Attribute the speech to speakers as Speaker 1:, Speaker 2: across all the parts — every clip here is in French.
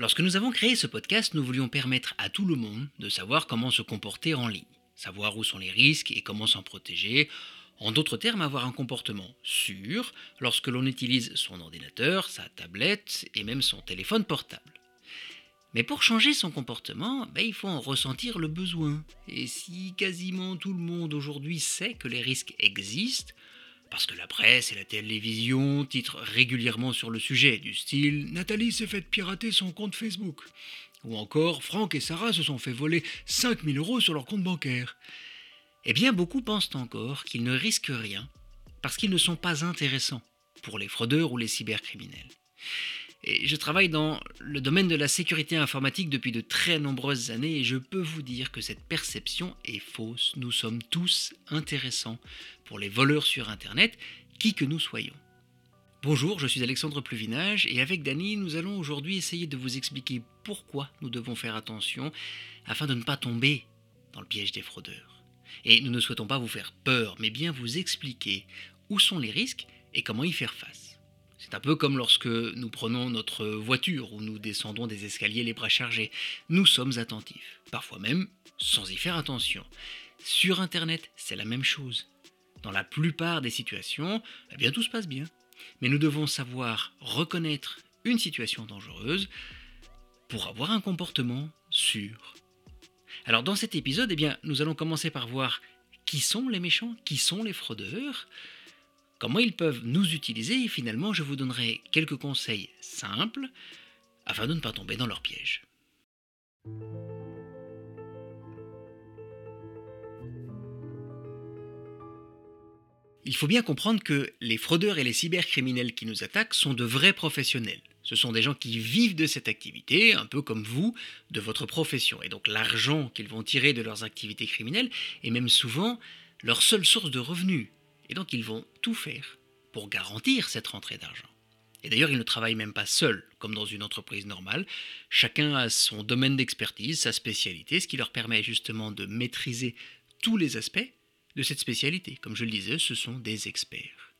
Speaker 1: Lorsque nous avons créé ce podcast, nous voulions permettre à tout le monde de savoir comment se comporter en ligne, savoir où sont les risques et comment s'en protéger, en d'autres termes, avoir un comportement sûr lorsque l'on utilise son ordinateur, sa tablette et même son téléphone portable. Mais pour changer son comportement, ben, il faut en ressentir le besoin. Et si quasiment tout le monde aujourd'hui sait que les risques existent, parce que la presse et la télévision titrent régulièrement sur le sujet, du style Nathalie s'est fait pirater son compte Facebook, ou encore Franck et Sarah se sont fait voler 5000 euros sur leur compte bancaire. Eh bien, beaucoup pensent encore qu'ils ne risquent rien parce qu'ils ne sont pas intéressants pour les fraudeurs ou les cybercriminels. Et je travaille dans le domaine de la sécurité informatique depuis de très nombreuses années et je peux vous dire que cette perception est fausse. Nous sommes tous intéressants pour les voleurs sur Internet, qui que nous soyons. Bonjour, je suis Alexandre Pluvinage et avec Dany, nous allons aujourd'hui essayer de vous expliquer pourquoi nous devons faire attention afin de ne pas tomber dans le piège des fraudeurs. Et nous ne souhaitons pas vous faire peur, mais bien vous expliquer où sont les risques et comment y faire face. C'est un peu comme lorsque nous prenons notre voiture ou nous descendons des escaliers les bras chargés. Nous sommes attentifs, parfois même sans y faire attention. Sur Internet, c'est la même chose. Dans la plupart des situations, eh bien tout se passe bien. Mais nous devons savoir reconnaître une situation dangereuse pour avoir un comportement sûr. Alors dans cet épisode, eh bien, nous allons commencer par voir qui sont les méchants, qui sont les fraudeurs, comment ils peuvent nous utiliser et finalement je vous donnerai quelques conseils simples afin de ne pas tomber dans leur piège. Il faut bien comprendre que les fraudeurs et les cybercriminels qui nous attaquent sont de vrais professionnels. Ce sont des gens qui vivent de cette activité, un peu comme vous, de votre profession. Et donc l'argent qu'ils vont tirer de leurs activités criminelles est même souvent leur seule source de revenus. Et donc ils vont tout faire pour garantir cette rentrée d'argent. Et d'ailleurs, ils ne travaillent même pas seuls, comme dans une entreprise normale. Chacun a son domaine d'expertise, sa spécialité, ce qui leur permet justement de maîtriser tous les aspects de cette spécialité. Comme je le disais, ce sont des experts.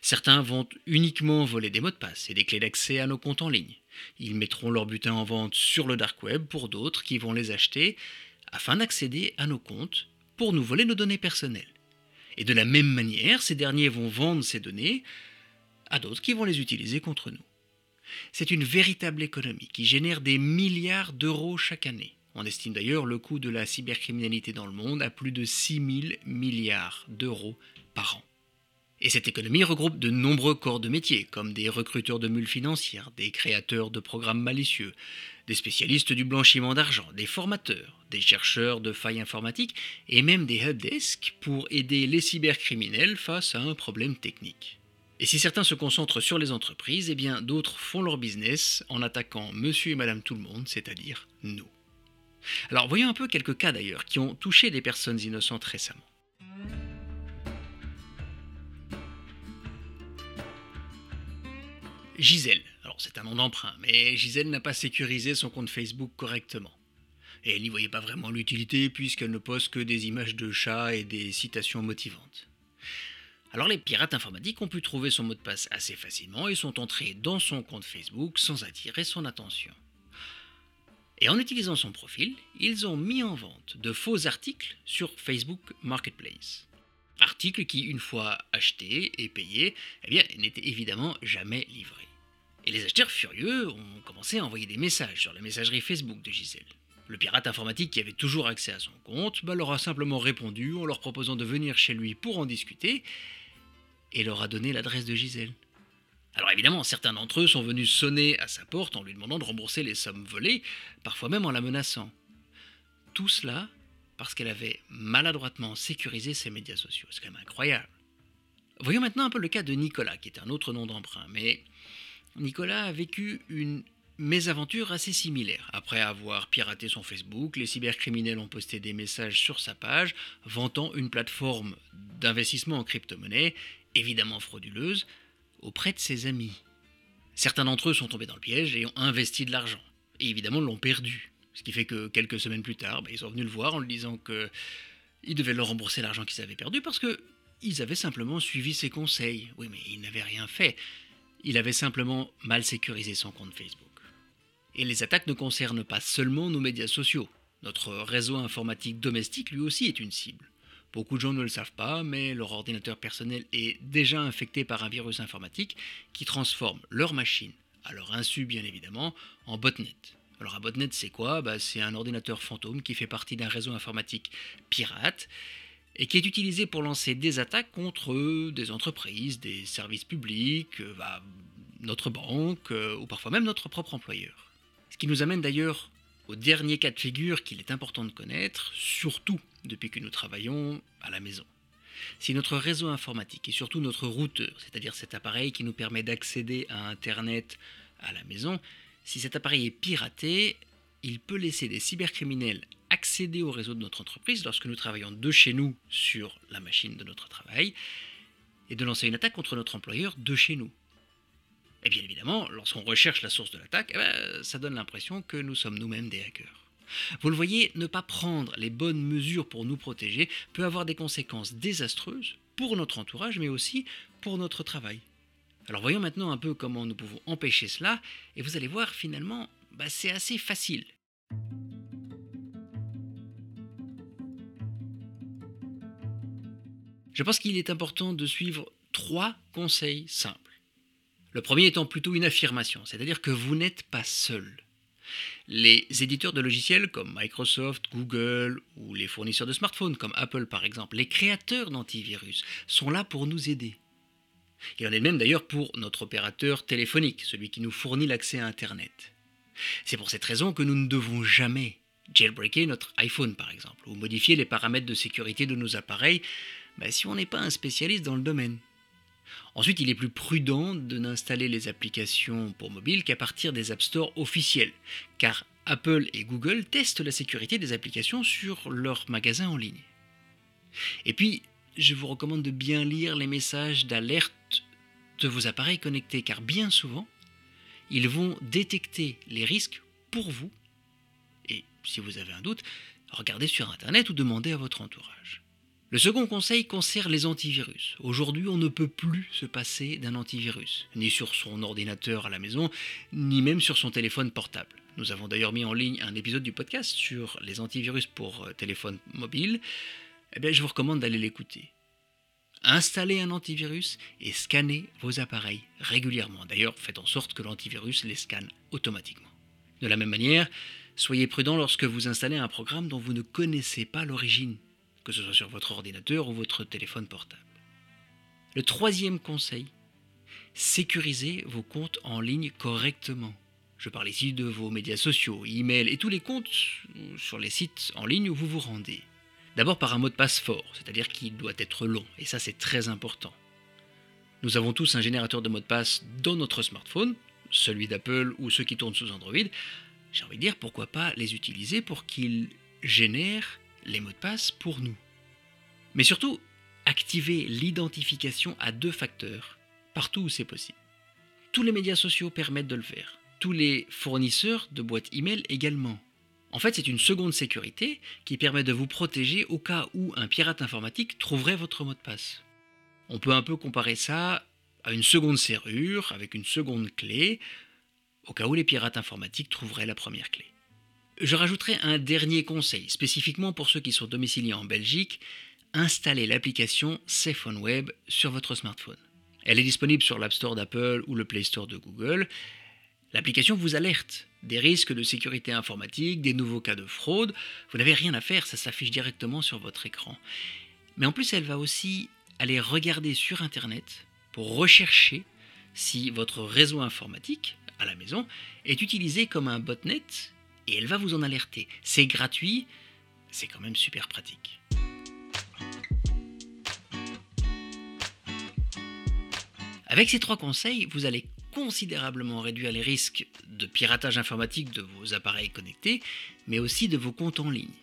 Speaker 1: Certains vont uniquement voler des mots de passe et des clés d'accès à nos comptes en ligne. Ils mettront leur butin en vente sur le dark web pour d'autres qui vont les acheter afin d'accéder à nos comptes pour nous voler nos données personnelles. Et de la même manière, ces derniers vont vendre ces données à d'autres qui vont les utiliser contre nous. C'est une véritable économie qui génère des milliards d'euros chaque année. On estime d'ailleurs le coût de la cybercriminalité dans le monde à plus de 6 000 milliards d'euros par an. Et cette économie regroupe de nombreux corps de métier, comme des recruteurs de mules financières, des créateurs de programmes malicieux, des spécialistes du blanchiment d'argent, des formateurs, des chercheurs de failles informatiques et même des helpdesk pour aider les cybercriminels face à un problème technique. Et si certains se concentrent sur les entreprises, eh d'autres font leur business en attaquant monsieur et madame tout le monde, c'est-à-dire nous. Alors voyons un peu quelques cas d'ailleurs qui ont touché des personnes innocentes récemment. Gisèle. Alors c'est un nom d'emprunt, mais Gisèle n'a pas sécurisé son compte Facebook correctement. Et elle n'y voyait pas vraiment l'utilité puisqu'elle ne poste que des images de chats et des citations motivantes. Alors les pirates informatiques ont pu trouver son mot de passe assez facilement et sont entrés dans son compte Facebook sans attirer son attention. Et en utilisant son profil, ils ont mis en vente de faux articles sur Facebook Marketplace. Articles qui, une fois achetés et payés, eh n'étaient évidemment jamais livrés. Et les acheteurs furieux ont commencé à envoyer des messages sur la messagerie Facebook de Gisèle. Le pirate informatique qui avait toujours accès à son compte bah, leur a simplement répondu en leur proposant de venir chez lui pour en discuter et leur a donné l'adresse de Gisèle. Alors évidemment, certains d'entre eux sont venus sonner à sa porte en lui demandant de rembourser les sommes volées, parfois même en la menaçant. Tout cela parce qu'elle avait maladroitement sécurisé ses médias sociaux. C'est quand même incroyable. Voyons maintenant un peu le cas de Nicolas, qui est un autre nom d'emprunt, mais Nicolas a vécu une mésaventure assez similaire. Après avoir piraté son Facebook, les cybercriminels ont posté des messages sur sa page vantant une plateforme d'investissement en crypto-monnaie, évidemment frauduleuse, auprès de ses amis. Certains d'entre eux sont tombés dans le piège et ont investi de l'argent. Et évidemment l'ont perdu. Ce qui fait que quelques semaines plus tard, bah, ils sont venus le voir en lui disant qu'ils devaient leur rembourser l'argent qu'ils avaient perdu parce qu'ils avaient simplement suivi ses conseils. Oui, mais ils n'avaient rien fait. Il avait simplement mal sécurisé son compte Facebook. Et les attaques ne concernent pas seulement nos médias sociaux. Notre réseau informatique domestique lui aussi est une cible. Beaucoup de gens ne le savent pas, mais leur ordinateur personnel est déjà infecté par un virus informatique qui transforme leur machine, à leur insu bien évidemment, en botnet. Alors un botnet c'est quoi? Bah, C'est un ordinateur fantôme qui fait partie d'un réseau informatique pirate et qui est utilisé pour lancer des attaques contre des entreprises, des services publics, euh, bah, notre banque euh, ou parfois même notre propre employeur. Ce qui nous amène d'ailleurs au dernier cas de figure qu'il est important de connaître, surtout depuis que nous travaillons à la maison. Si notre réseau informatique et surtout notre routeur, c'est-à-dire cet appareil qui nous permet d'accéder à Internet à la maison, si cet appareil est piraté, il peut laisser des cybercriminels accéder au réseau de notre entreprise lorsque nous travaillons de chez nous sur la machine de notre travail et de lancer une attaque contre notre employeur de chez nous. Et bien évidemment, lorsqu'on recherche la source de l'attaque, eh ben, ça donne l'impression que nous sommes nous-mêmes des hackers. Vous le voyez, ne pas prendre les bonnes mesures pour nous protéger peut avoir des conséquences désastreuses pour notre entourage, mais aussi pour notre travail. Alors voyons maintenant un peu comment nous pouvons empêcher cela, et vous allez voir finalement, bah, c'est assez facile. Je pense qu'il est important de suivre trois conseils simples. Le premier étant plutôt une affirmation, c'est-à-dire que vous n'êtes pas seul. Les éditeurs de logiciels comme Microsoft, Google ou les fournisseurs de smartphones comme Apple par exemple, les créateurs d'antivirus sont là pour nous aider. Il en est même d'ailleurs pour notre opérateur téléphonique, celui qui nous fournit l'accès à Internet. C'est pour cette raison que nous ne devons jamais jailbreaker notre iPhone par exemple, ou modifier les paramètres de sécurité de nos appareils bah, si on n'est pas un spécialiste dans le domaine. Ensuite, il est plus prudent de n'installer les applications pour mobile qu'à partir des App Store officiels, car Apple et Google testent la sécurité des applications sur leurs magasins en ligne. Et puis, je vous recommande de bien lire les messages d'alerte de vos appareils connectés, car bien souvent, ils vont détecter les risques pour vous. Et si vous avez un doute, regardez sur Internet ou demandez à votre entourage. Le second conseil concerne les antivirus. Aujourd'hui, on ne peut plus se passer d'un antivirus, ni sur son ordinateur à la maison, ni même sur son téléphone portable. Nous avons d'ailleurs mis en ligne un épisode du podcast sur les antivirus pour euh, téléphone mobile. Eh bien, je vous recommande d'aller l'écouter. Installez un antivirus et scannez vos appareils régulièrement. D'ailleurs, faites en sorte que l'antivirus les scanne automatiquement. De la même manière, soyez prudent lorsque vous installez un programme dont vous ne connaissez pas l'origine que ce soit sur votre ordinateur ou votre téléphone portable. Le troisième conseil, sécurisez vos comptes en ligne correctement. Je parle ici de vos médias sociaux, emails et tous les comptes sur les sites en ligne où vous vous rendez. D'abord par un mot de passe fort, c'est-à-dire qu'il doit être long, et ça c'est très important. Nous avons tous un générateur de mots de passe dans notre smartphone, celui d'Apple ou ceux qui tournent sous Android. J'ai envie de dire pourquoi pas les utiliser pour qu'ils génèrent les mots de passe pour nous. Mais surtout, activer l'identification à deux facteurs, partout où c'est possible. Tous les médias sociaux permettent de le faire. Tous les fournisseurs de boîtes email également. En fait, c'est une seconde sécurité qui permet de vous protéger au cas où un pirate informatique trouverait votre mot de passe. On peut un peu comparer ça à une seconde serrure avec une seconde clé, au cas où les pirates informatiques trouveraient la première clé. Je rajouterai un dernier conseil, spécifiquement pour ceux qui sont domiciliés en Belgique, installez l'application Safe Web sur votre smartphone. Elle est disponible sur l'App Store d'Apple ou le Play Store de Google. L'application vous alerte des risques de sécurité informatique, des nouveaux cas de fraude. Vous n'avez rien à faire, ça s'affiche directement sur votre écran. Mais en plus, elle va aussi aller regarder sur Internet pour rechercher si votre réseau informatique à la maison est utilisé comme un botnet et elle va vous en alerter. C'est gratuit, c'est quand même super pratique. Avec ces trois conseils, vous allez considérablement réduire les risques de piratage informatique de vos appareils connectés, mais aussi de vos comptes en ligne.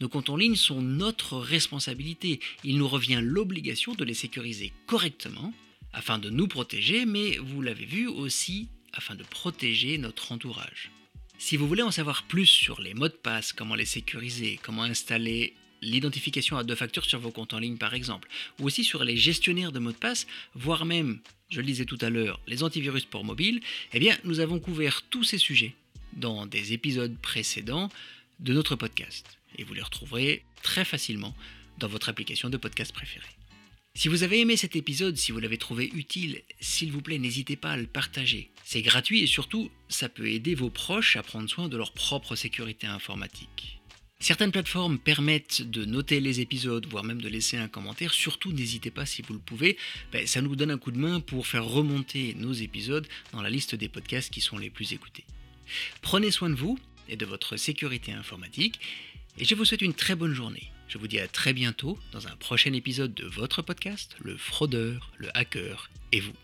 Speaker 1: Nos comptes en ligne sont notre responsabilité. Il nous revient l'obligation de les sécuriser correctement afin de nous protéger, mais vous l'avez vu aussi afin de protéger notre entourage. Si vous voulez en savoir plus sur les mots de passe, comment les sécuriser, comment installer l'identification à deux facteurs sur vos comptes en ligne par exemple, ou aussi sur les gestionnaires de mots de passe, voire même, je le disais tout à l'heure, les antivirus pour mobile, eh bien nous avons couvert tous ces sujets dans des épisodes précédents de notre podcast. Et vous les retrouverez très facilement dans votre application de podcast préférée. Si vous avez aimé cet épisode, si vous l'avez trouvé utile, s'il vous plaît, n'hésitez pas à le partager. C'est gratuit et surtout, ça peut aider vos proches à prendre soin de leur propre sécurité informatique. Certaines plateformes permettent de noter les épisodes, voire même de laisser un commentaire. Surtout, n'hésitez pas si vous le pouvez. Ben, ça nous donne un coup de main pour faire remonter nos épisodes dans la liste des podcasts qui sont les plus écoutés. Prenez soin de vous et de votre sécurité informatique. Et je vous souhaite une très bonne journée. Je vous dis à très bientôt dans un prochain épisode de votre podcast, Le Fraudeur, le Hacker et vous.